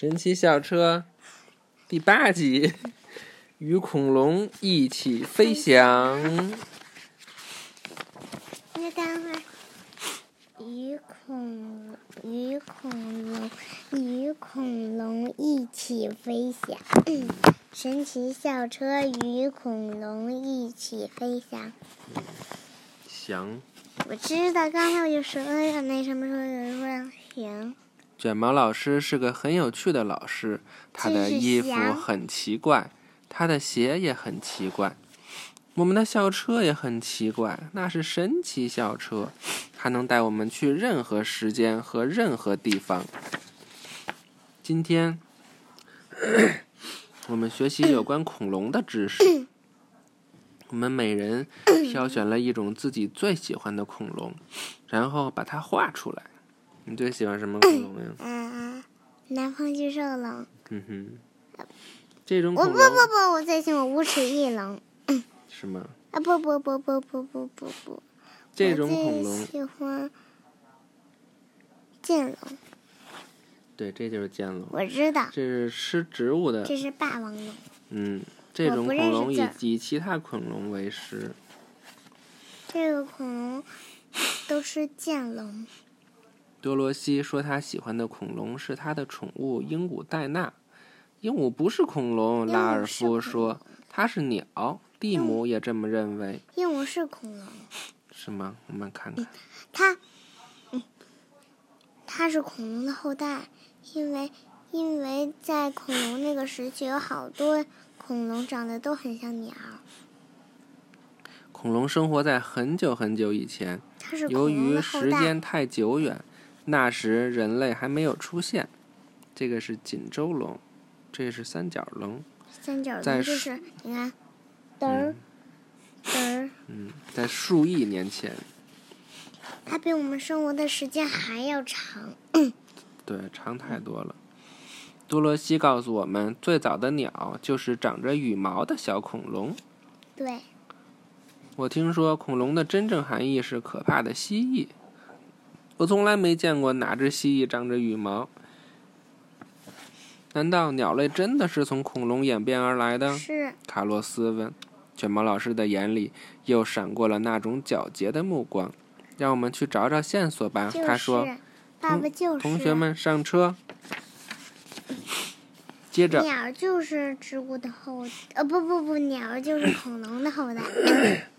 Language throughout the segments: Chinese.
神奇校车第八集，与恐龙一起飞翔。那待会儿，与恐与恐龙与恐龙一起飞翔。神奇校车与恐龙一起飞翔。翔，我知道，刚才我就说了，那什么时候有人说行？卷毛老师是个很有趣的老师，他的衣服很奇怪，他的鞋也很奇怪，我们的校车也很奇怪，那是神奇校车，它能带我们去任何时间和任何地方。今天，我们学习有关恐龙的知识。我们每人挑选了一种自己最喜欢的恐龙，然后把它画出来。你最喜欢什么 恐龙呀？嗯、南方巨兽龙。嗯哼，这种我恐龙不不不，我最喜欢无齿翼龙。是吗？啊不不不不不不不不，这种恐龙最，喜欢剑龙。对，这就是剑龙，我知道，这是吃植物的。这是霸王龙。嗯，这种恐龙以以其他恐龙为食。这个恐龙都是剑龙。多罗西说他喜欢的恐龙是他的宠物鹦鹉戴娜。鹦鹉不是恐龙，拉尔夫说它是鸟。蒂姆也这么认为，鹦鹉是恐龙，是吗？我们看看。它，嗯，它是恐龙的后代，因为因为在恐龙那个时期有好多恐龙长得都很像鸟，恐龙生活在很久很久以前，由于。时间太久远，那时人类还没有出现。这个是锦州龙，这是三角龙。三角龙就是你看，嘚儿嘚儿，嗯，在数亿年前，它比我们生活的时间还要长。对，长太多了。多罗西告诉我们，最早的鸟就是长着羽毛的小恐龙。对，我听说恐龙的真正含义是可怕的蜥蜴。我从来没见过哪只蜥蜴长着羽毛。难道鸟类真的是从恐龙演变而来的？是卡洛斯问。卷毛老师的眼里又闪过了那种皎洁的目光。让我们去找找线索吧，就他说。爸爸就是同学们上车。接着，鸟就是植物的后，呃不不不，鸟就是恐龙的后代。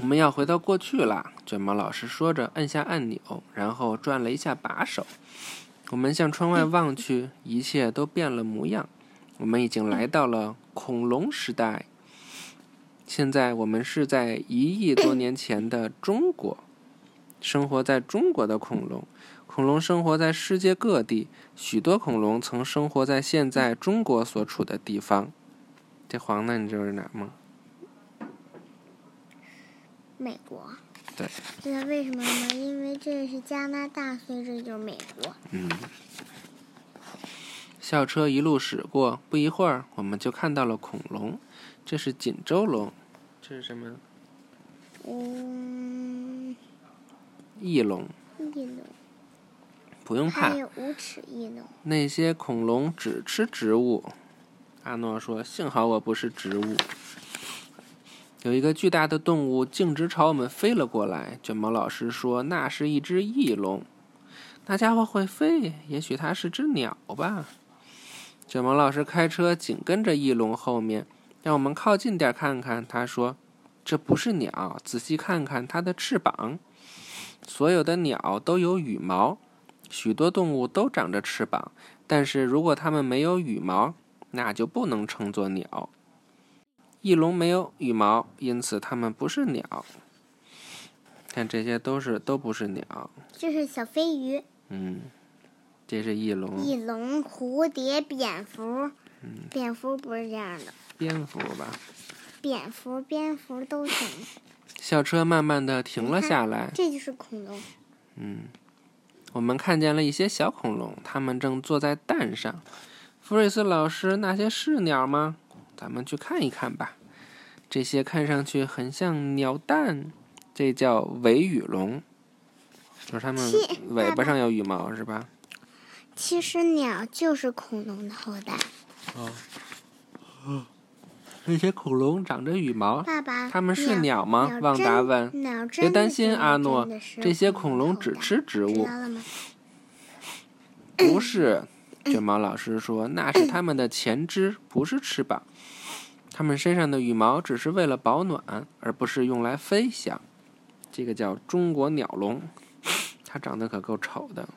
我们要回到过去啦。卷毛老师说着，按下按钮，然后转了一下把手。我们向窗外望去，一切都变了模样。我们已经来到了恐龙时代。现在我们是在一亿多年前的中国，生活在中国的恐龙。恐龙生活在世界各地，许多恐龙曾生活在现在中国所处的地方。这黄的你知道是哪吗？美国。对。知道为什么吗？因为这是加拿大，所以这就是美国。嗯，校车一路驶过，不一会儿，我们就看到了恐龙。这是锦州龙，这是什么？嗯，翼龙。翼龙，不用怕还，有无齿翼龙。那些恐龙只吃植物。阿诺说：“幸好我不是植物。”有一个巨大的动物径直朝我们飞了过来。卷毛老师说：“那是一只翼龙。”那家伙会飞，也许它是只鸟吧。卷毛老师开车紧跟着翼龙后面，让我们靠近点看看。他说：“这不是鸟，仔细看看它的翅膀。所有的鸟都有羽毛，许多动物都长着翅膀，但是如果它们没有羽毛，那就不能称作鸟。翼龙没有羽毛，因此它们不是鸟。看这些都是都不是鸟。这是小飞鱼、嗯，这是翼龙。翼龙、蝴蝶、蝙蝠。蝙蝠不是这样的，蝙蝠吧。蝙蝠、蝙蝠都行。校车慢慢的停了下来。这就是恐龙。嗯，我们看见了一些小恐龙，它们正坐在蛋上。福瑞斯老师，那些是鸟吗？咱们去看一看吧。这些看上去很像鸟蛋，这叫尾羽龙，就是它们尾巴上有羽毛是吧？其实鸟就是恐龙的后代。哦，那些恐龙长着羽毛，爸爸，它们是鸟吗？鸟旺达问。别担心，阿诺这些恐恐龙只吃植物？不是。卷毛老师说，那是它们的前肢，不是翅膀。它们身上的羽毛只是为了保暖，而不是用来飞翔。这个叫中国鸟龙，它长得可够丑的。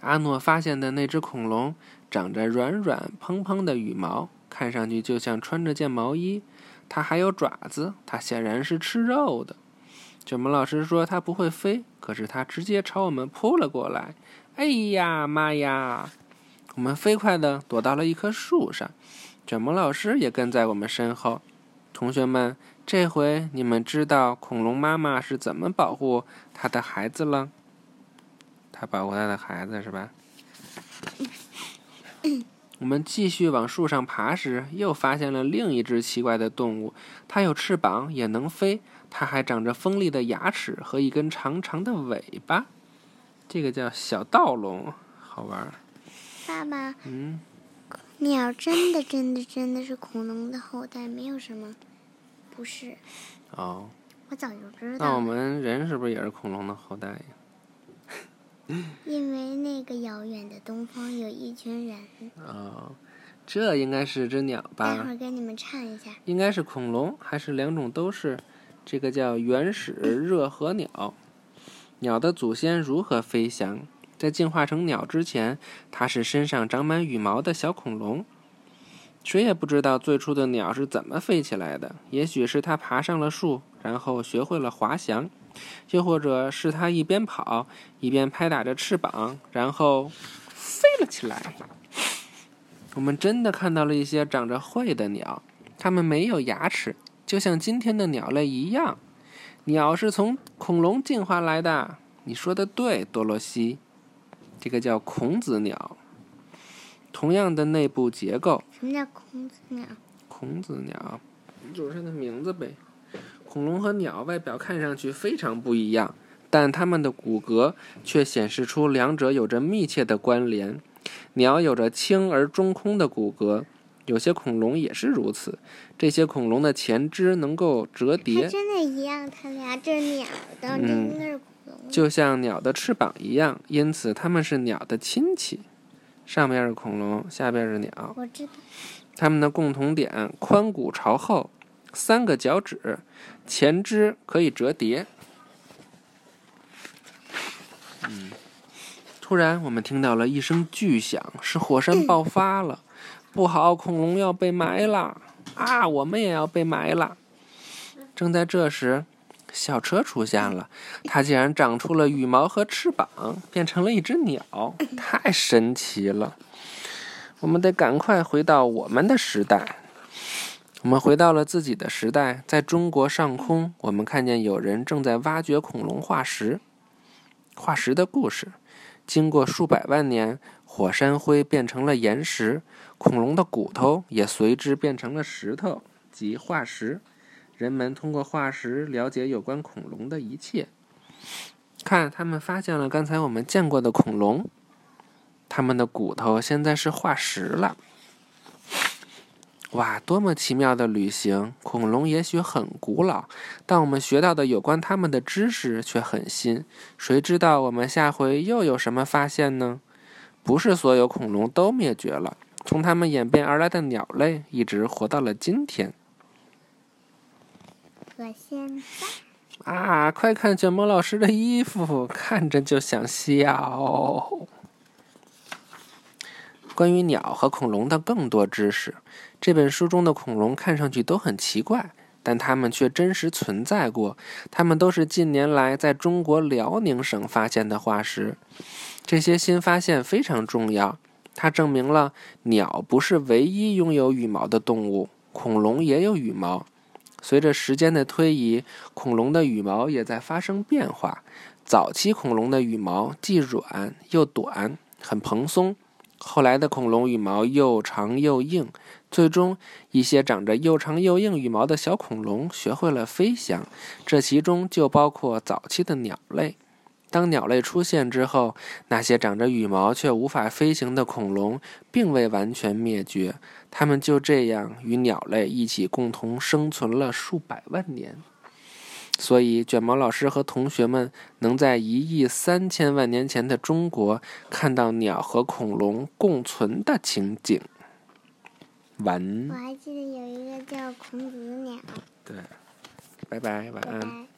阿诺发现的那只恐龙长着软软蓬蓬的羽毛，看上去就像穿着件毛衣。它还有爪子，它显然是吃肉的。卷毛老师说它不会飞，可是它直接朝我们扑了过来。哎呀妈呀！我们飞快地躲到了一棵树上，卷毛老师也跟在我们身后。同学们，这回你们知道恐龙妈妈是怎么保护它的孩子了？它保护它的孩子是吧？我们继续往树上爬时，又发现了另一只奇怪的动物。它有翅膀，也能飞，它还长着锋利的牙齿和一根长长的尾巴。这个叫小盗龙，好玩儿。爸爸，嗯，鸟真的真的真的是恐龙的后代，没有什么不是。哦，我早就知道那我，们人是不是也是恐龙的后代呀？因为那个遥远的东方有一群人。哦，这应该是只鸟吧待会？儿给你们唱一下。应该是恐龙，还是两种都是？这个叫原始热河鸟。鸟的祖先如何飞翔？在进化成鸟之前，它是身上长满羽毛的小恐龙。谁也不知道最初的鸟是怎么飞起来的。也许是它爬上了树，然后学会了滑翔；又或者是它一边跑一边拍打着翅膀，然后飞了起来。我们真的看到了一些长着喙的鸟，它们没有牙齿，就像今天的鸟类一样。鸟是从恐龙进化来的。你说的对，多罗西。这个叫孔子鸟，同样的内部结构。什么叫孔子鸟？孔子鸟就是它的名字呗。恐龙和鸟外表看上去非常不一样，但它们的骨骼却显示出两者有着密切的关联。鸟有着轻而中空的骨骼，有些恐龙也是如此。这些恐龙的前肢能够折叠，真的一样，它俩这是鸟的，这嗯应该是恐龙。就像鸟的翅膀一样，因此它们是鸟的亲戚。上边是恐龙，下边是鸟。我知道，它们的共同点：髋骨朝后，三个脚趾，前肢可以折叠。嗯，突然，我们听到了一声巨响，是火山爆发了！不好，恐龙要被埋了！啊，我们也要被埋了！正在这时，小车出现了，它竟然长出了羽毛和翅膀，变成了一只鸟，太神奇了！我们得赶快回到我们的时代。我们回到了自己的时代，在中国上空，我们看见有人正在挖掘恐龙化石。化石的故事，经过数百万年，火山灰变成了岩石，恐龙的骨头也随之变成了石头及化石。人们通过化石了解有关恐龙的一切。看，他们发现了刚才我们见过的恐龙，他们的骨头现在是化石了。哇，多么奇妙的旅行！恐龙也许很古老，但我们学到的有关它们的知识却很新。谁知道我们下回又有什么发现呢？不是所有恐龙都灭绝了，从它们演变而来的鸟类一直活到了今天。我现在啊，快看卷毛老师的衣服，看着就想笑。关于鸟和恐龙的更多知识，这本书中的恐龙看上去都很奇怪，但它们却真实存在过。它们都是近年来在中国辽宁省发现的化石。这些新发现非常重要，它证明了鸟不是唯一拥有羽毛的动物，恐龙也有羽毛。随着时间的推移，恐龙的羽毛也在发生变化。早期恐龙的羽毛既软又短，很蓬松；后来的恐龙羽毛又长又硬。最终，一些长着又长又硬羽毛的小恐龙学会了飞翔，这其中就包括早期的鸟类。当鸟类出现之后，那些长着羽毛却无法飞行的恐龙并未完全灭绝，它们就这样与鸟类一起共同生存了数百万年。所以，卷毛老师和同学们能在一亿三千万年前的中国看到鸟和恐龙共存的情景。完。我还记得有一个叫孔子鸟。对，拜拜，晚安。拜拜